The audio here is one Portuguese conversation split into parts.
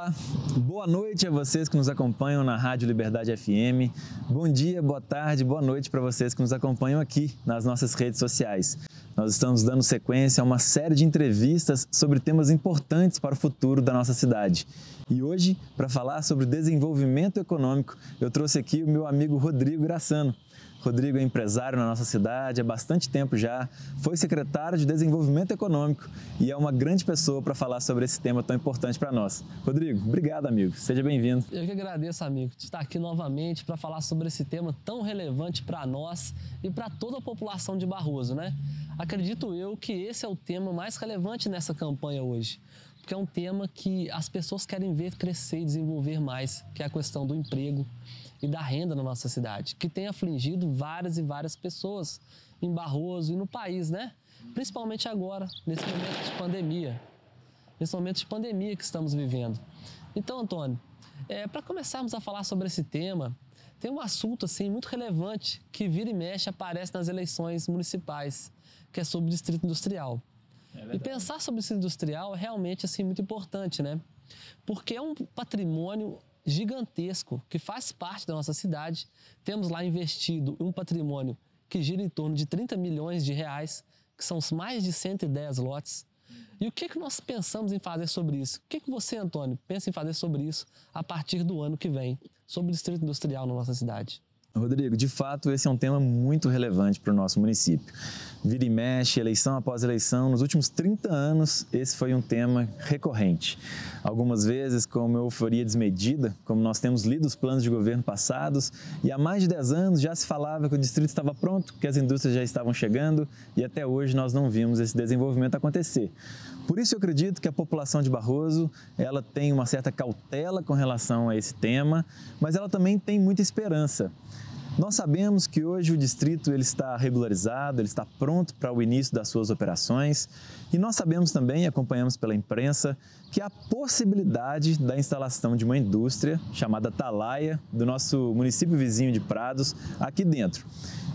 Olá, boa noite a vocês que nos acompanham na Rádio Liberdade FM. Bom dia, boa tarde, boa noite para vocês que nos acompanham aqui nas nossas redes sociais. Nós estamos dando sequência a uma série de entrevistas sobre temas importantes para o futuro da nossa cidade. E hoje, para falar sobre desenvolvimento econômico, eu trouxe aqui o meu amigo Rodrigo Graçano. Rodrigo é empresário na nossa cidade há bastante tempo já, foi secretário de Desenvolvimento Econômico e é uma grande pessoa para falar sobre esse tema tão importante para nós. Rodrigo, obrigado, amigo. Seja bem-vindo. Eu que agradeço, amigo, de estar aqui novamente para falar sobre esse tema tão relevante para nós e para toda a população de Barroso, né? Acredito eu que esse é o tema mais relevante nessa campanha hoje porque é um tema que as pessoas querem ver crescer e desenvolver mais, que é a questão do emprego, e da renda na nossa cidade, que tem afligido várias e várias pessoas em Barroso e no país, né? Principalmente agora, nesse momento de pandemia. Nesse momento de pandemia que estamos vivendo. Então, Antônio, é, para começarmos a falar sobre esse tema, tem um assunto assim muito relevante que vira e mexe aparece nas eleições municipais, que é sobre o distrito industrial. É e pensar sobre o distrito industrial é realmente assim muito importante, né? Porque é um patrimônio gigantesco que faz parte da nossa cidade. Temos lá investido um patrimônio que gira em torno de 30 milhões de reais, que são mais de 110 lotes. E o que, que nós pensamos em fazer sobre isso? O que, que você, Antônio, pensa em fazer sobre isso a partir do ano que vem, sobre o distrito industrial na nossa cidade? Rodrigo, de fato, esse é um tema muito relevante para o nosso município. Vira e mexe, eleição após eleição, nos últimos 30 anos, esse foi um tema recorrente. Algumas vezes com uma euforia desmedida, como nós temos lido os planos de governo passados, e há mais de 10 anos já se falava que o distrito estava pronto, que as indústrias já estavam chegando, e até hoje nós não vimos esse desenvolvimento acontecer. Por isso eu acredito que a população de Barroso, ela tem uma certa cautela com relação a esse tema, mas ela também tem muita esperança. Nós sabemos que hoje o distrito ele está regularizado, ele está pronto para o início das suas operações e nós sabemos também, acompanhamos pela imprensa, que há possibilidade da instalação de uma indústria chamada Talaia do nosso município vizinho de Prados aqui dentro.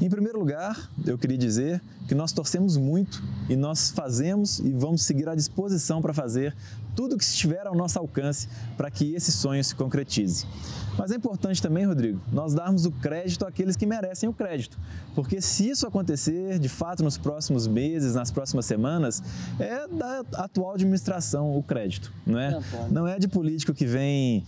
Em primeiro lugar, eu queria dizer que nós torcemos muito e nós fazemos e vamos seguir à disposição para fazer tudo o que estiver ao nosso alcance para que esse sonho se concretize. Mas é importante também, Rodrigo, nós darmos o crédito àqueles que merecem o crédito. Porque se isso acontecer, de fato, nos próximos meses, nas próximas semanas, é da atual administração o crédito, não é? Não é de político que vem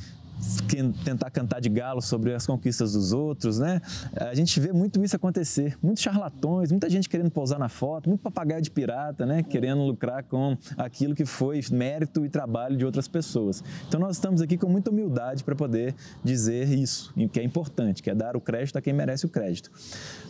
tentar cantar de galo sobre as conquistas dos outros, né? A gente vê muito isso acontecer, muitos charlatões, muita gente querendo pousar na foto, muito papagaio de pirata, né? Querendo lucrar com aquilo que foi mérito e trabalho de outras pessoas. Então nós estamos aqui com muita humildade para poder dizer isso, que é importante, que é dar o crédito a quem merece o crédito.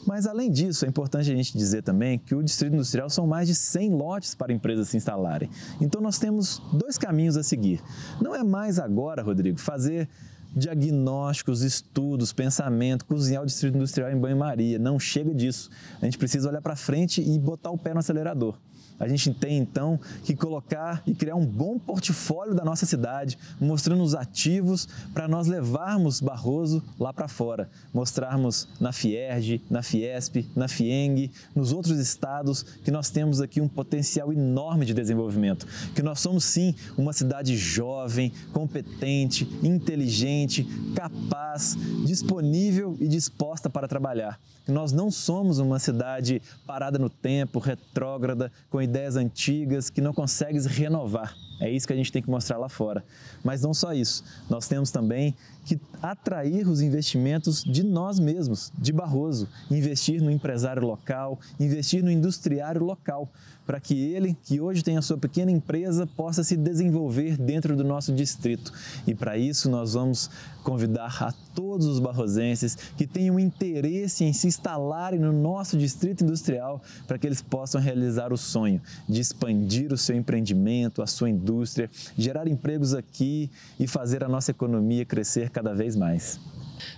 Mas além disso, é importante a gente dizer também que o distrito industrial são mais de 100 lotes para empresas se instalarem. Então nós temos dois caminhos a seguir. Não é mais agora, Rodrigo, fazer fazer diagnósticos, estudos, pensamento, cozinhar o distrito industrial em banho-maria. Não chega disso. A gente precisa olhar para frente e botar o pé no acelerador. A gente tem então que colocar e criar um bom portfólio da nossa cidade, mostrando os ativos para nós levarmos Barroso lá para fora, mostrarmos na Fierge, na Fiesp, na Fieng, nos outros estados que nós temos aqui um potencial enorme de desenvolvimento, que nós somos sim uma cidade jovem, competente, inteligente, capaz, disponível e disposta para trabalhar. Que nós não somos uma cidade parada no tempo, retrógrada, com ideias antigas que não consegue se renovar. É isso que a gente tem que mostrar lá fora. Mas não só isso, nós temos também que atrair os investimentos de nós mesmos, de Barroso, investir no empresário local, investir no industriário local, para que ele, que hoje tem a sua pequena empresa, possa se desenvolver dentro do nosso distrito. E para isso nós vamos convidar a todos os barrosenses que tenham interesse em se instalarem no nosso distrito industrial para que eles possam realizar o sonho de expandir o seu empreendimento, a sua indústria, gerar empregos aqui e fazer a nossa economia crescer cada vez mais.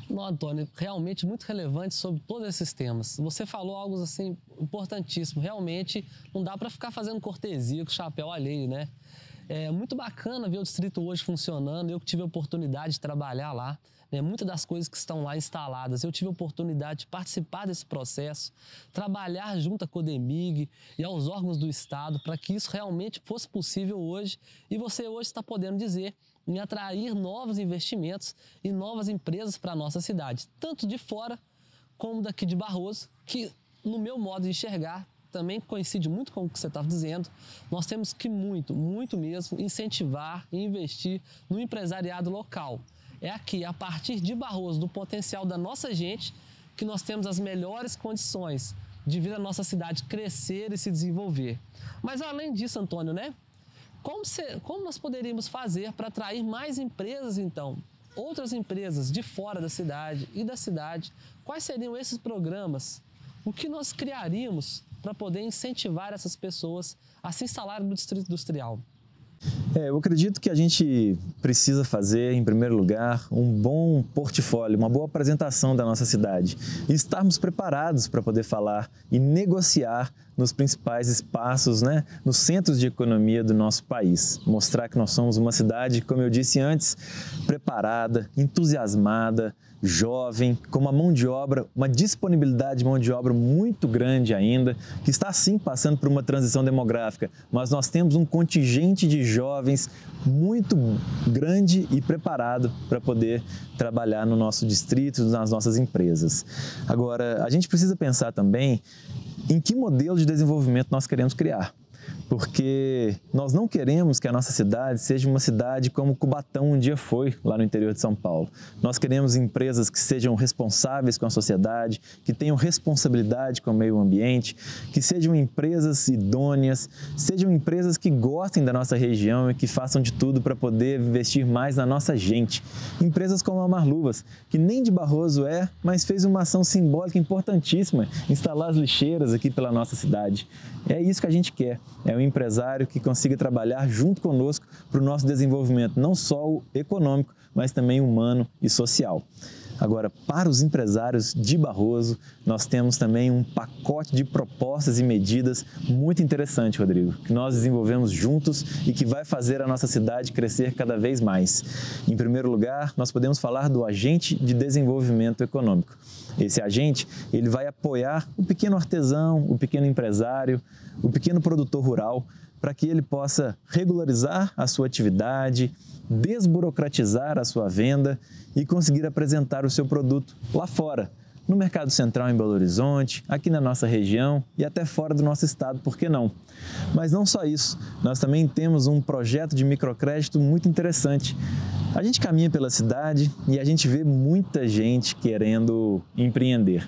Não, Antônio, realmente muito relevante sobre todos esses temas. Você falou algo assim importantíssimo. Realmente não dá para ficar fazendo cortesia com o chapéu alheio, né? É muito bacana ver o distrito hoje funcionando. Eu que tive a oportunidade de trabalhar lá, né? muitas das coisas que estão lá instaladas, eu tive a oportunidade de participar desse processo, trabalhar junto à Codemig e aos órgãos do Estado para que isso realmente fosse possível hoje. E você hoje está podendo dizer em atrair novos investimentos e novas empresas para a nossa cidade, tanto de fora como daqui de Barroso, que no meu modo de enxergar também coincide muito com o que você estava dizendo. Nós temos que muito, muito mesmo incentivar e investir no empresariado local. É aqui, a partir de Barroso, do potencial da nossa gente, que nós temos as melhores condições de vir a nossa cidade crescer e se desenvolver. Mas além disso, Antônio, né? Como, se, como nós poderíamos fazer para atrair mais empresas, então? Outras empresas de fora da cidade e da cidade. Quais seriam esses programas? O que nós criaríamos para poder incentivar essas pessoas a se instalarem no distrito industrial? É, eu acredito que a gente precisa fazer, em primeiro lugar, um bom portfólio, uma boa apresentação da nossa cidade e estarmos preparados para poder falar e negociar nos principais espaços, né, nos centros de economia do nosso país. Mostrar que nós somos uma cidade, como eu disse antes, preparada, entusiasmada, jovem, com uma mão de obra, uma disponibilidade de mão de obra muito grande ainda, que está sim passando por uma transição demográfica, mas nós temos um contingente de jovens muito grande e preparado para poder trabalhar no nosso distrito, nas nossas empresas. Agora, a gente precisa pensar também em que modelo de desenvolvimento nós queremos criar porque nós não queremos que a nossa cidade seja uma cidade como Cubatão um dia foi lá no interior de São Paulo. Nós queremos empresas que sejam responsáveis com a sociedade, que tenham responsabilidade com o meio ambiente, que sejam empresas idôneas, sejam empresas que gostem da nossa região e que façam de tudo para poder investir mais na nossa gente. Empresas como a Marluvas, que nem de Barroso é, mas fez uma ação simbólica importantíssima, instalar as lixeiras aqui pela nossa cidade. É isso que a gente quer. É um empresário que consiga trabalhar junto conosco para o nosso desenvolvimento, não só o econômico, mas também humano e social. Agora, para os empresários de Barroso, nós temos também um pacote de propostas e medidas muito interessante, Rodrigo, que nós desenvolvemos juntos e que vai fazer a nossa cidade crescer cada vez mais. Em primeiro lugar, nós podemos falar do agente de desenvolvimento econômico. Esse agente, ele vai apoiar o pequeno artesão, o pequeno empresário, o pequeno produtor rural, para que ele possa regularizar a sua atividade, desburocratizar a sua venda e conseguir apresentar o seu produto lá fora, no Mercado Central em Belo Horizonte, aqui na nossa região e até fora do nosso estado, por que não? Mas não só isso, nós também temos um projeto de microcrédito muito interessante. A gente caminha pela cidade e a gente vê muita gente querendo empreender.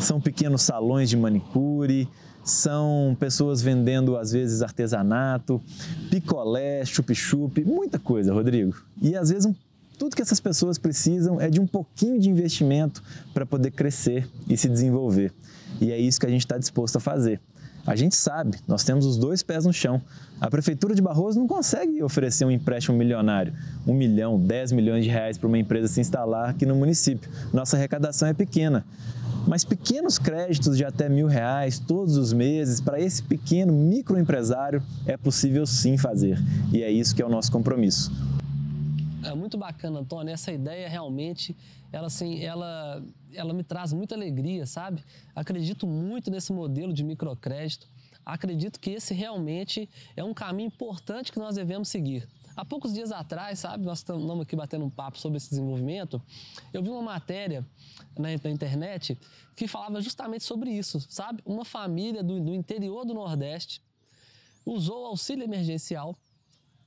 São pequenos salões de manicure, são pessoas vendendo às vezes artesanato, picolé, chup-chup, muita coisa, Rodrigo. E às vezes tudo que essas pessoas precisam é de um pouquinho de investimento para poder crescer e se desenvolver. E é isso que a gente está disposto a fazer. A gente sabe, nós temos os dois pés no chão. A Prefeitura de Barroso não consegue oferecer um empréstimo milionário, um milhão, dez milhões de reais para uma empresa se instalar aqui no município. Nossa arrecadação é pequena. Mas pequenos créditos de até mil reais todos os meses para esse pequeno microempresário é possível sim fazer. E é isso que é o nosso compromisso. É muito bacana, Antônio. Essa ideia realmente, ela assim, ela, ela me traz muita alegria, sabe? Acredito muito nesse modelo de microcrédito. Acredito que esse realmente é um caminho importante que nós devemos seguir. Há poucos dias atrás, sabe, nós estamos aqui batendo um papo sobre esse desenvolvimento. Eu vi uma matéria na, na internet que falava justamente sobre isso, sabe? Uma família do, do interior do Nordeste usou o auxílio emergencial,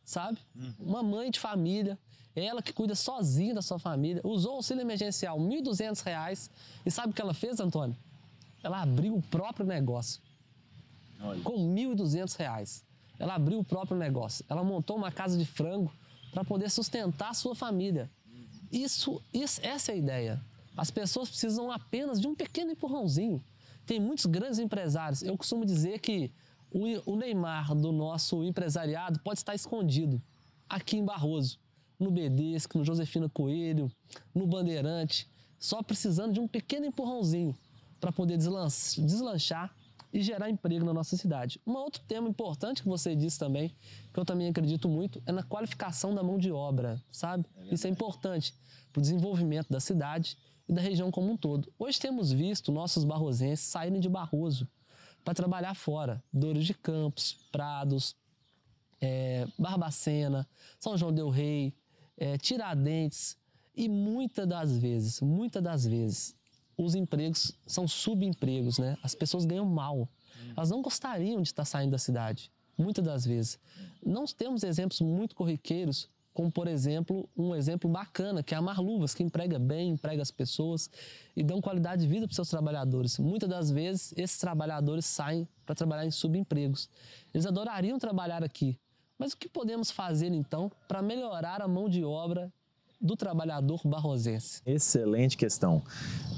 sabe? Uhum. Uma mãe de família, ela que cuida sozinha da sua família, usou o auxílio emergencial, R$ 1.200, e sabe o que ela fez, Antônio? Ela abriu o próprio negócio Olha. com R$ 1.200. Ela abriu o próprio negócio. Ela montou uma casa de frango para poder sustentar a sua família. Isso, isso, essa é a ideia. As pessoas precisam apenas de um pequeno empurrãozinho. Tem muitos grandes empresários. Eu costumo dizer que o, o Neymar do nosso empresariado pode estar escondido aqui em Barroso, no Bedesco, no Josefina Coelho, no Bandeirante, só precisando de um pequeno empurrãozinho para poder deslanchar e gerar emprego na nossa cidade. Um outro tema importante que você disse também, que eu também acredito muito, é na qualificação da mão de obra, sabe? É Isso é importante para o desenvolvimento da cidade e da região como um todo. Hoje temos visto nossos barrosenses saírem de Barroso para trabalhar fora, Dores de Campos, Prados, é, Barbacena, São João del Rei, é, Tiradentes e muitas das vezes, muitas das vezes, os empregos são subempregos, né? As pessoas ganham mal. Elas não gostariam de estar saindo da cidade, muitas das vezes. Não temos exemplos muito corriqueiros como por exemplo, um exemplo bacana, que é a Marluvas, que emprega bem, emprega as pessoas e dão qualidade de vida para seus trabalhadores. Muitas das vezes, esses trabalhadores saem para trabalhar em subempregos. Eles adorariam trabalhar aqui, mas o que podemos fazer então para melhorar a mão de obra do trabalhador barrosense? Excelente questão.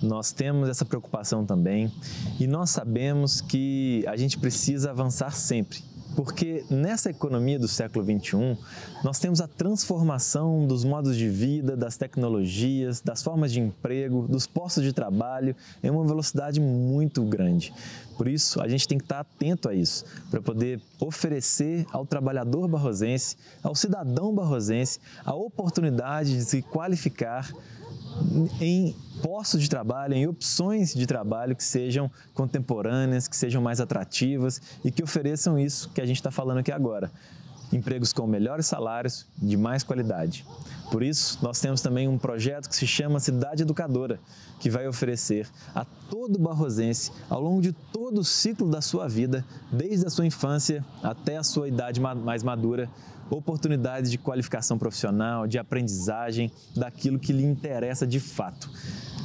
Nós temos essa preocupação também e nós sabemos que a gente precisa avançar sempre porque nessa economia do século XXI, nós temos a transformação dos modos de vida, das tecnologias, das formas de emprego, dos postos de trabalho em uma velocidade muito grande. Por isso, a gente tem que estar atento a isso, para poder oferecer ao trabalhador barrosense, ao cidadão barrosense, a oportunidade de se qualificar em postos de trabalho, em opções de trabalho que sejam contemporâneas, que sejam mais atrativas e que ofereçam isso que a gente está falando aqui agora. Empregos com melhores salários, de mais qualidade. Por isso, nós temos também um projeto que se chama Cidade Educadora, que vai oferecer a todo barrosense, ao longo de todo o ciclo da sua vida, desde a sua infância até a sua idade mais madura, oportunidades de qualificação profissional, de aprendizagem daquilo que lhe interessa de fato.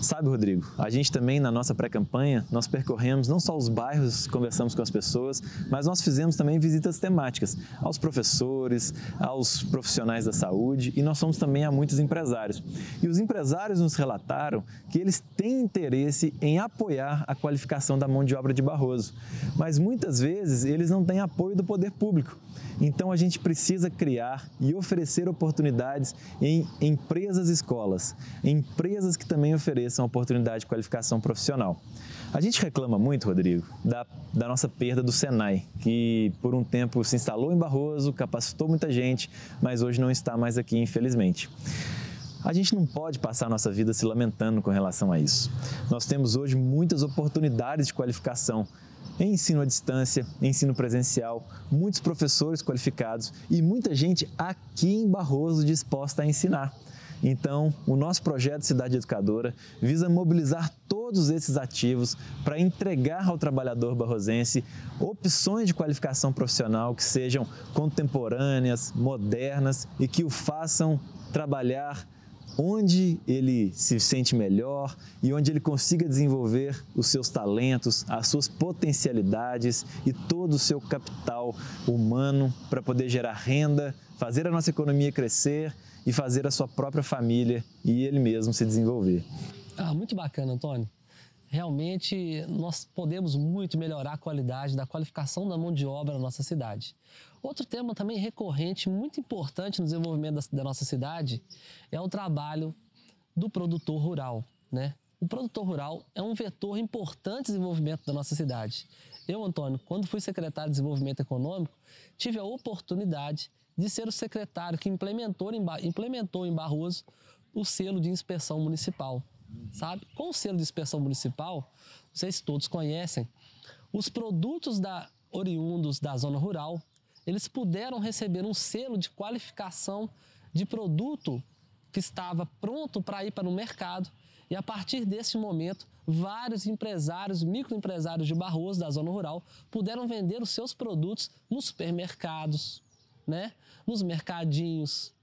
Sabe, Rodrigo, a gente também na nossa pré-campanha, nós percorremos não só os bairros, conversamos com as pessoas, mas nós fizemos também visitas temáticas aos professores, aos profissionais da saúde e nós fomos também a muitos empresários. E os empresários nos relataram que eles têm interesse em apoiar a qualificação da mão de obra de Barroso, mas muitas vezes eles não têm apoio do poder público. Então a gente precisa criar e oferecer oportunidades em empresas escolas, empresas que também ofereçam oportunidade de qualificação profissional. A gente reclama muito, Rodrigo, da, da nossa perda do Senai, que por um tempo se instalou em Barroso, capacitou muita gente, mas hoje não está mais aqui, infelizmente. A gente não pode passar a nossa vida se lamentando com relação a isso. Nós temos hoje muitas oportunidades de qualificação em ensino à distância, ensino presencial, muitos professores qualificados e muita gente aqui em Barroso disposta a ensinar. Então, o nosso projeto Cidade Educadora visa mobilizar todos esses ativos para entregar ao trabalhador barrosense opções de qualificação profissional que sejam contemporâneas, modernas e que o façam trabalhar onde ele se sente melhor e onde ele consiga desenvolver os seus talentos, as suas potencialidades e todo o seu capital humano para poder gerar renda, fazer a nossa economia crescer e fazer a sua própria família e ele mesmo se desenvolver. Ah, muito bacana, Antônio realmente nós podemos muito melhorar a qualidade da qualificação da mão de obra na nossa cidade. Outro tema também recorrente, muito importante no desenvolvimento da, da nossa cidade, é o trabalho do produtor rural. Né? O produtor rural é um vetor importante de desenvolvimento da nossa cidade. Eu, Antônio, quando fui secretário de Desenvolvimento Econômico, tive a oportunidade de ser o secretário que implementou em, implementou em Barroso o selo de inspeção municipal sabe? Com o selo de inspeção municipal, vocês todos conhecem, os produtos da, oriundos da zona rural, eles puderam receber um selo de qualificação de produto que estava pronto para ir para o mercado e a partir desse momento, vários empresários, microempresários de Barroso, da zona rural, puderam vender os seus produtos nos supermercados, né? nos mercadinhos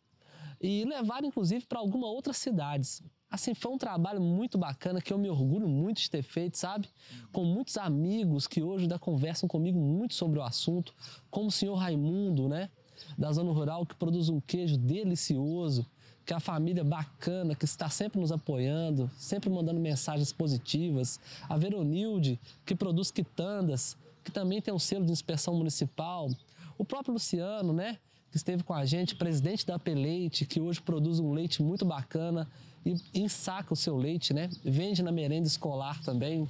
e levar inclusive para algumas outras cidades. Assim, foi um trabalho muito bacana que eu me orgulho muito de ter feito, sabe? Com muitos amigos que hoje ainda conversam comigo muito sobre o assunto, como o senhor Raimundo, né? Da zona rural, que produz um queijo delicioso, que é a família bacana, que está sempre nos apoiando, sempre mandando mensagens positivas. A Veronilde, que produz quitandas, que também tem um selo de inspeção municipal. O próprio Luciano, né? Que esteve com a gente, presidente da Peleite, que hoje produz um leite muito bacana e ensaca o seu leite, né? Vende na merenda escolar também.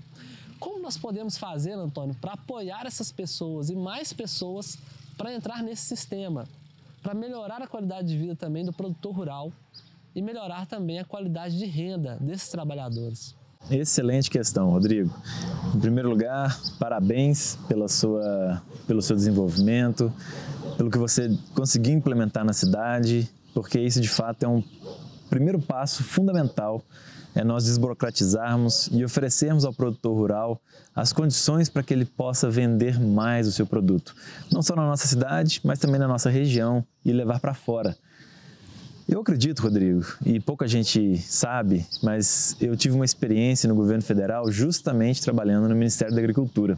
Como nós podemos fazer, Antônio, para apoiar essas pessoas e mais pessoas para entrar nesse sistema, para melhorar a qualidade de vida também do produtor rural e melhorar também a qualidade de renda desses trabalhadores? Excelente questão, Rodrigo. Em primeiro lugar, parabéns pela sua, pelo seu desenvolvimento, pelo que você conseguiu implementar na cidade porque isso de fato é um primeiro passo fundamental é nós desburocratizarmos e oferecermos ao produtor rural as condições para que ele possa vender mais o seu produto, não só na nossa cidade, mas também na nossa região e levar para fora. Eu acredito, Rodrigo, e pouca gente sabe, mas eu tive uma experiência no governo federal justamente trabalhando no Ministério da Agricultura.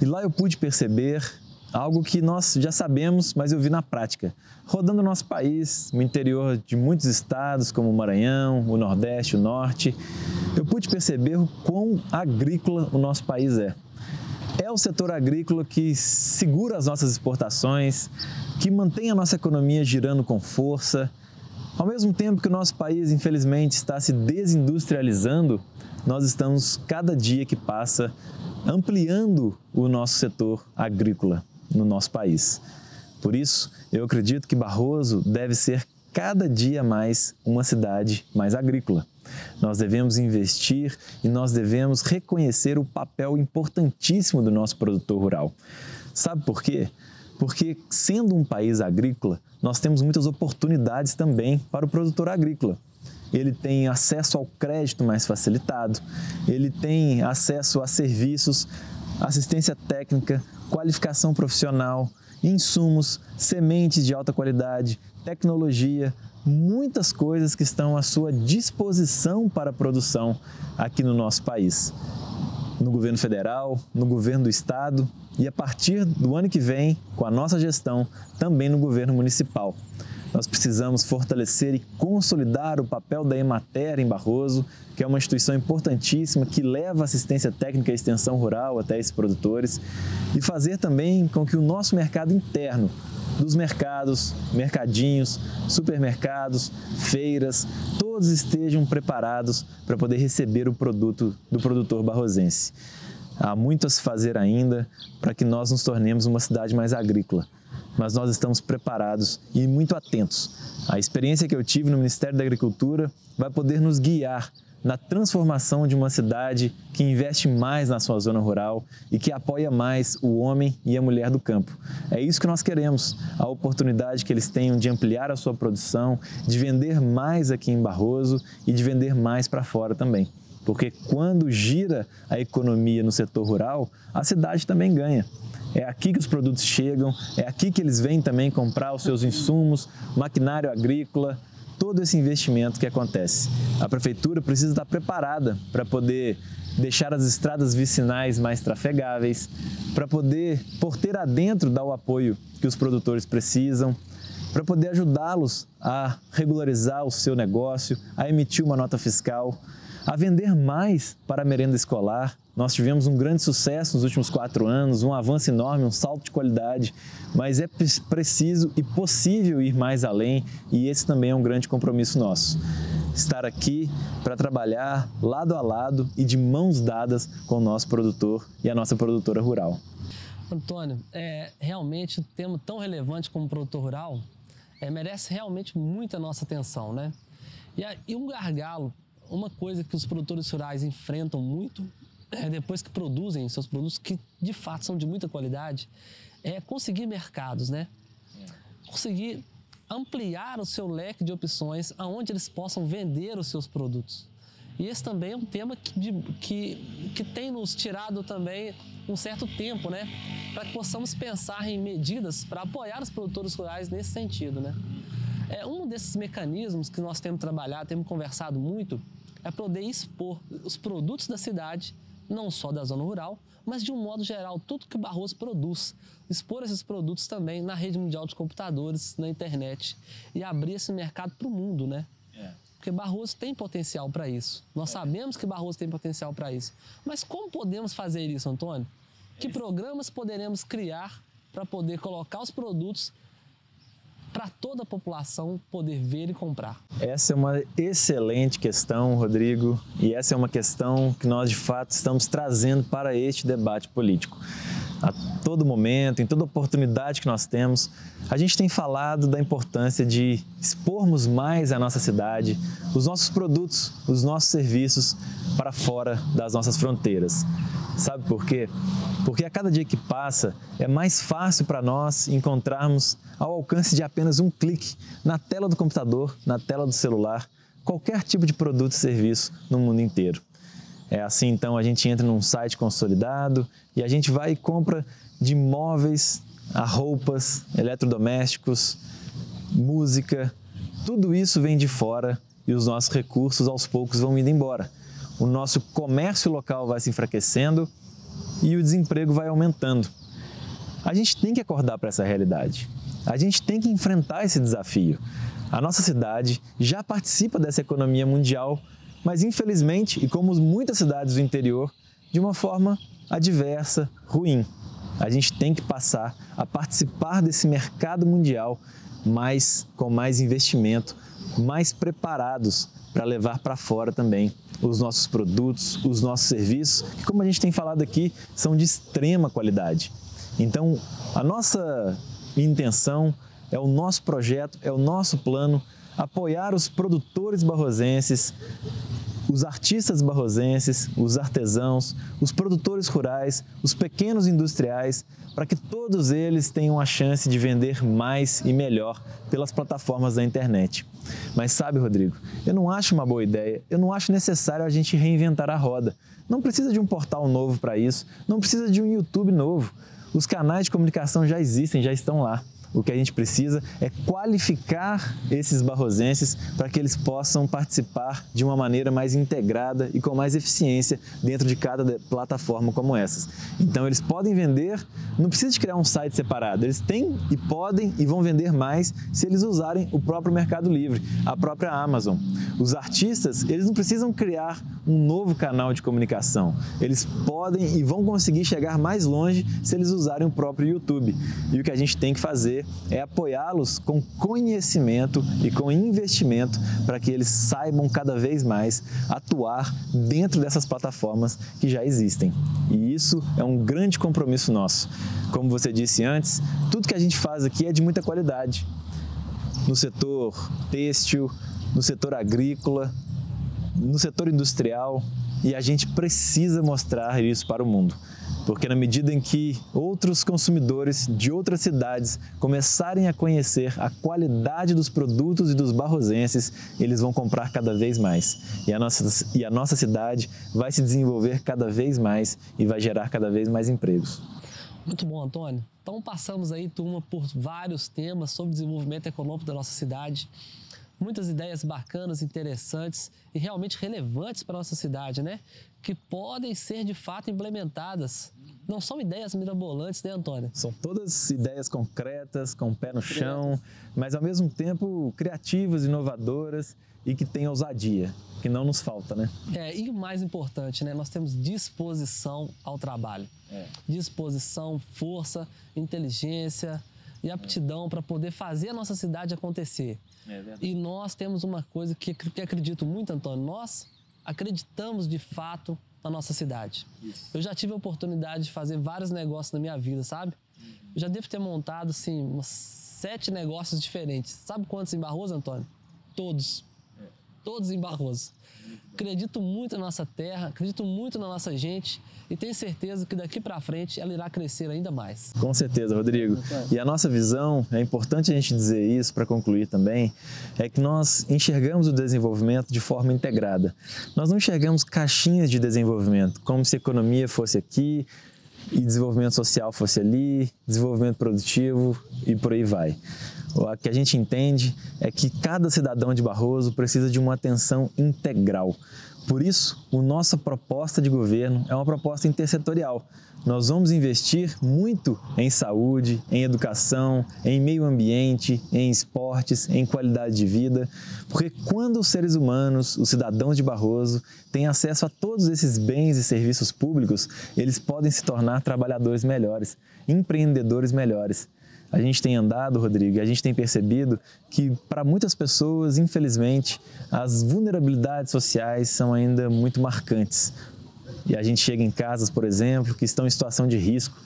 E lá eu pude perceber algo que nós já sabemos, mas eu vi na prática. Rodando o nosso país, no interior de muitos estados, como o Maranhão, o Nordeste, o Norte, eu pude perceber o quão agrícola o nosso país é. É o setor agrícola que segura as nossas exportações, que mantém a nossa economia girando com força. Ao mesmo tempo que o nosso país, infelizmente, está se desindustrializando, nós estamos, cada dia que passa, ampliando o nosso setor agrícola no nosso país. Por isso, eu acredito que Barroso deve ser cada dia mais uma cidade mais agrícola. Nós devemos investir e nós devemos reconhecer o papel importantíssimo do nosso produtor rural. Sabe por quê? Porque, sendo um país agrícola, nós temos muitas oportunidades também para o produtor agrícola. Ele tem acesso ao crédito mais facilitado, ele tem acesso a serviços, assistência técnica, qualificação profissional, insumos, sementes de alta qualidade, tecnologia, muitas coisas que estão à sua disposição para a produção aqui no nosso país. No governo federal, no governo do estado e a partir do ano que vem, com a nossa gestão, também no governo municipal. Nós precisamos fortalecer e consolidar o papel da Emater em Barroso, que é uma instituição importantíssima que leva assistência técnica e extensão rural até esses produtores, e fazer também com que o nosso mercado interno, dos mercados, mercadinhos, supermercados, feiras, todos estejam preparados para poder receber o produto do produtor barrosense. Há muito a se fazer ainda para que nós nos tornemos uma cidade mais agrícola mas nós estamos preparados e muito atentos. A experiência que eu tive no Ministério da Agricultura vai poder nos guiar na transformação de uma cidade que investe mais na sua zona rural e que apoia mais o homem e a mulher do campo. É isso que nós queremos, a oportunidade que eles tenham de ampliar a sua produção, de vender mais aqui em Barroso e de vender mais para fora também. Porque quando gira a economia no setor rural, a cidade também ganha. É aqui que os produtos chegam, é aqui que eles vêm também comprar os seus insumos, maquinário agrícola, todo esse investimento que acontece. A prefeitura precisa estar preparada para poder deixar as estradas vicinais mais trafegáveis, para poder porteira adentro dar o apoio que os produtores precisam, para poder ajudá-los a regularizar o seu negócio, a emitir uma nota fiscal, a vender mais para a merenda escolar, nós tivemos um grande sucesso nos últimos quatro anos, um avanço enorme, um salto de qualidade, mas é preciso e possível ir mais além e esse também é um grande compromisso nosso. Estar aqui para trabalhar lado a lado e de mãos dadas com o nosso produtor e a nossa produtora rural. Antônio, é, realmente um tema tão relevante como produtor rural é, merece realmente muita nossa atenção, né? E, e um gargalo, uma coisa que os produtores rurais enfrentam muito é, depois que produzem seus produtos, que de fato são de muita qualidade, é conseguir mercados, né? Conseguir ampliar o seu leque de opções aonde eles possam vender os seus produtos. E esse também é um tema que, de, que, que tem nos tirado também um certo tempo, né? Para que possamos pensar em medidas para apoiar os produtores rurais nesse sentido, né? É, um desses mecanismos que nós temos trabalhado, temos conversado muito, é poder expor os produtos da cidade não só da zona rural, mas de um modo geral, tudo que o Barroso produz. Expor esses produtos também na rede mundial de computadores, na internet e abrir esse mercado para o mundo, né? É. Porque Barroso tem potencial para isso. Nós é. sabemos que Barroso tem potencial para isso. Mas como podemos fazer isso, Antônio? Que programas poderemos criar para poder colocar os produtos para toda a população poder ver e comprar? Essa é uma excelente questão, Rodrigo, e essa é uma questão que nós de fato estamos trazendo para este debate político. A todo momento, em toda oportunidade que nós temos, a gente tem falado da importância de expormos mais a nossa cidade, os nossos produtos, os nossos serviços para fora das nossas fronteiras. Sabe por quê? Porque a cada dia que passa é mais fácil para nós encontrarmos ao alcance de apenas um clique na tela do computador, na tela do celular, qualquer tipo de produto e serviço no mundo inteiro. É assim, então, a gente entra num site consolidado e a gente vai e compra de móveis a roupas, eletrodomésticos, música, tudo isso vem de fora e os nossos recursos aos poucos vão indo embora. O nosso comércio local vai se enfraquecendo e o desemprego vai aumentando. A gente tem que acordar para essa realidade. A gente tem que enfrentar esse desafio. A nossa cidade já participa dessa economia mundial, mas infelizmente, e como muitas cidades do interior, de uma forma adversa, ruim. A gente tem que passar a participar desse mercado mundial mais com mais investimento, mais preparados para levar para fora também os nossos produtos, os nossos serviços, que como a gente tem falado aqui, são de extrema qualidade. Então, a nossa intenção é o nosso projeto, é o nosso plano apoiar os produtores barrosenses, os artistas barrosenses, os artesãos, os produtores rurais, os pequenos industriais, para que todos eles tenham a chance de vender mais e melhor pelas plataformas da internet. Mas sabe, Rodrigo, eu não acho uma boa ideia, eu não acho necessário a gente reinventar a roda. Não precisa de um portal novo para isso, não precisa de um YouTube novo. Os canais de comunicação já existem, já estão lá. O que a gente precisa é qualificar esses barrosenses para que eles possam participar de uma maneira mais integrada e com mais eficiência dentro de cada plataforma como essas. Então eles podem vender, não precisa de criar um site separado, eles têm e podem e vão vender mais se eles usarem o próprio Mercado Livre, a própria Amazon. Os artistas, eles não precisam criar um novo canal de comunicação. Eles podem e vão conseguir chegar mais longe se eles usarem o próprio YouTube. E o que a gente tem que fazer fazer é apoiá-los com conhecimento e com investimento para que eles saibam cada vez mais atuar dentro dessas plataformas que já existem. E isso é um grande compromisso nosso. Como você disse antes, tudo que a gente faz aqui é de muita qualidade. No setor têxtil, no setor agrícola, no setor industrial, e a gente precisa mostrar isso para o mundo porque na medida em que outros consumidores de outras cidades começarem a conhecer a qualidade dos produtos e dos barrosenses, eles vão comprar cada vez mais. E a nossa, e a nossa cidade vai se desenvolver cada vez mais e vai gerar cada vez mais empregos. Muito bom, Antônio. Então passamos aí, turma, por vários temas sobre desenvolvimento econômico da nossa cidade muitas ideias bacanas, interessantes e realmente relevantes para a nossa cidade, né? Que podem ser de fato implementadas. Não são ideias mirabolantes, né, Antônio? São todas ideias concretas, com o pé no chão, mas ao mesmo tempo criativas, inovadoras e que têm ousadia, que não nos falta, né? É, e o mais importante, né? Nós temos disposição ao trabalho. É. Disposição, força, inteligência e aptidão é. para poder fazer a nossa cidade acontecer. É e nós temos uma coisa que, que acredito muito, Antônio. Nós acreditamos de fato na nossa cidade. Isso. Eu já tive a oportunidade de fazer vários negócios na minha vida, sabe? Uhum. Eu já devo ter montado, assim, uns sete negócios diferentes. Sabe quantos em Barroso, Antônio? Todos. É. Todos em Barroso. Acredito muito na nossa terra, acredito muito na nossa gente e tenho certeza que daqui para frente ela irá crescer ainda mais. Com certeza, Rodrigo. E a nossa visão, é importante a gente dizer isso para concluir também, é que nós enxergamos o desenvolvimento de forma integrada. Nós não enxergamos caixinhas de desenvolvimento, como se economia fosse aqui e desenvolvimento social fosse ali, desenvolvimento produtivo e por aí vai. O que a gente entende é que cada cidadão de Barroso precisa de uma atenção integral. Por isso, a nossa proposta de governo é uma proposta intersetorial. Nós vamos investir muito em saúde, em educação, em meio ambiente, em esportes, em qualidade de vida, porque quando os seres humanos, os cidadãos de Barroso, têm acesso a todos esses bens e serviços públicos, eles podem se tornar trabalhadores melhores, empreendedores melhores a gente tem andado, Rodrigo, e a gente tem percebido que para muitas pessoas, infelizmente, as vulnerabilidades sociais são ainda muito marcantes. E a gente chega em casas, por exemplo, que estão em situação de risco.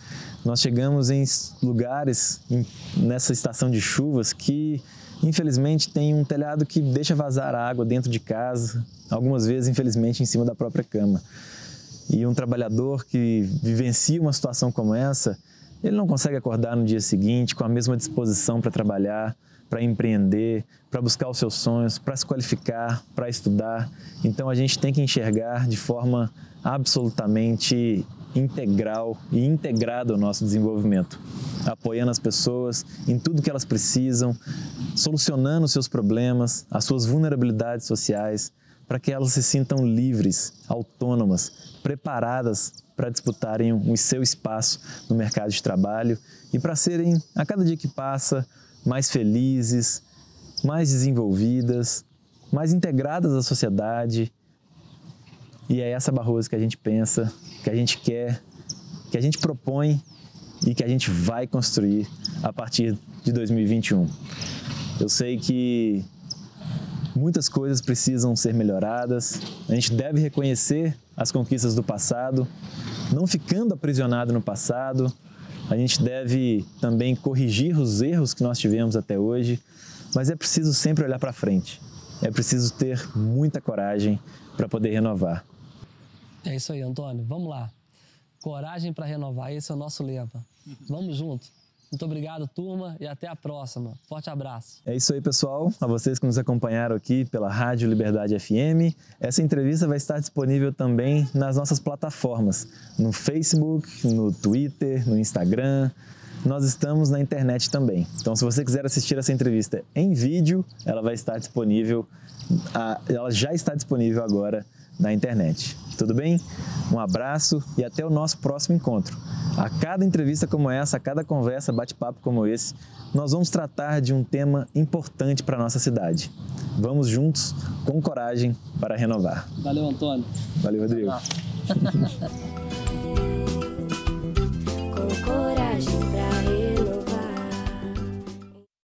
Nós chegamos em lugares nessa estação de chuvas que, infelizmente, tem um telhado que deixa vazar água dentro de casa, algumas vezes, infelizmente, em cima da própria cama. E um trabalhador que vivencia uma situação como essa, ele não consegue acordar no dia seguinte com a mesma disposição para trabalhar, para empreender, para buscar os seus sonhos, para se qualificar, para estudar. Então a gente tem que enxergar de forma absolutamente integral e integrada ao nosso desenvolvimento, apoiando as pessoas em tudo que elas precisam, solucionando os seus problemas, as suas vulnerabilidades sociais, para que elas se sintam livres, autônomas, preparadas para disputarem o seu espaço no mercado de trabalho e para serem, a cada dia que passa, mais felizes, mais desenvolvidas, mais integradas à sociedade. E é essa Barroso que a gente pensa, que a gente quer, que a gente propõe e que a gente vai construir a partir de 2021. Eu sei que muitas coisas precisam ser melhoradas, a gente deve reconhecer as conquistas do passado, não ficando aprisionado no passado, a gente deve também corrigir os erros que nós tivemos até hoje, mas é preciso sempre olhar para frente. É preciso ter muita coragem para poder renovar. É isso aí, Antônio. Vamos lá. Coragem para renovar, esse é o nosso lema. Vamos junto. Muito obrigado, turma, e até a próxima. Forte abraço. É isso aí, pessoal. A vocês que nos acompanharam aqui pela Rádio Liberdade FM. Essa entrevista vai estar disponível também nas nossas plataformas, no Facebook, no Twitter, no Instagram. Nós estamos na internet também. Então, se você quiser assistir essa entrevista em vídeo, ela vai estar disponível. Ela já está disponível agora na internet. Tudo bem? Um abraço e até o nosso próximo encontro. A cada entrevista como essa, a cada conversa, bate-papo como esse, nós vamos tratar de um tema importante para a nossa cidade. Vamos juntos, com coragem, para renovar. Valeu, Antônio. Valeu, Rodrigo. com coragem para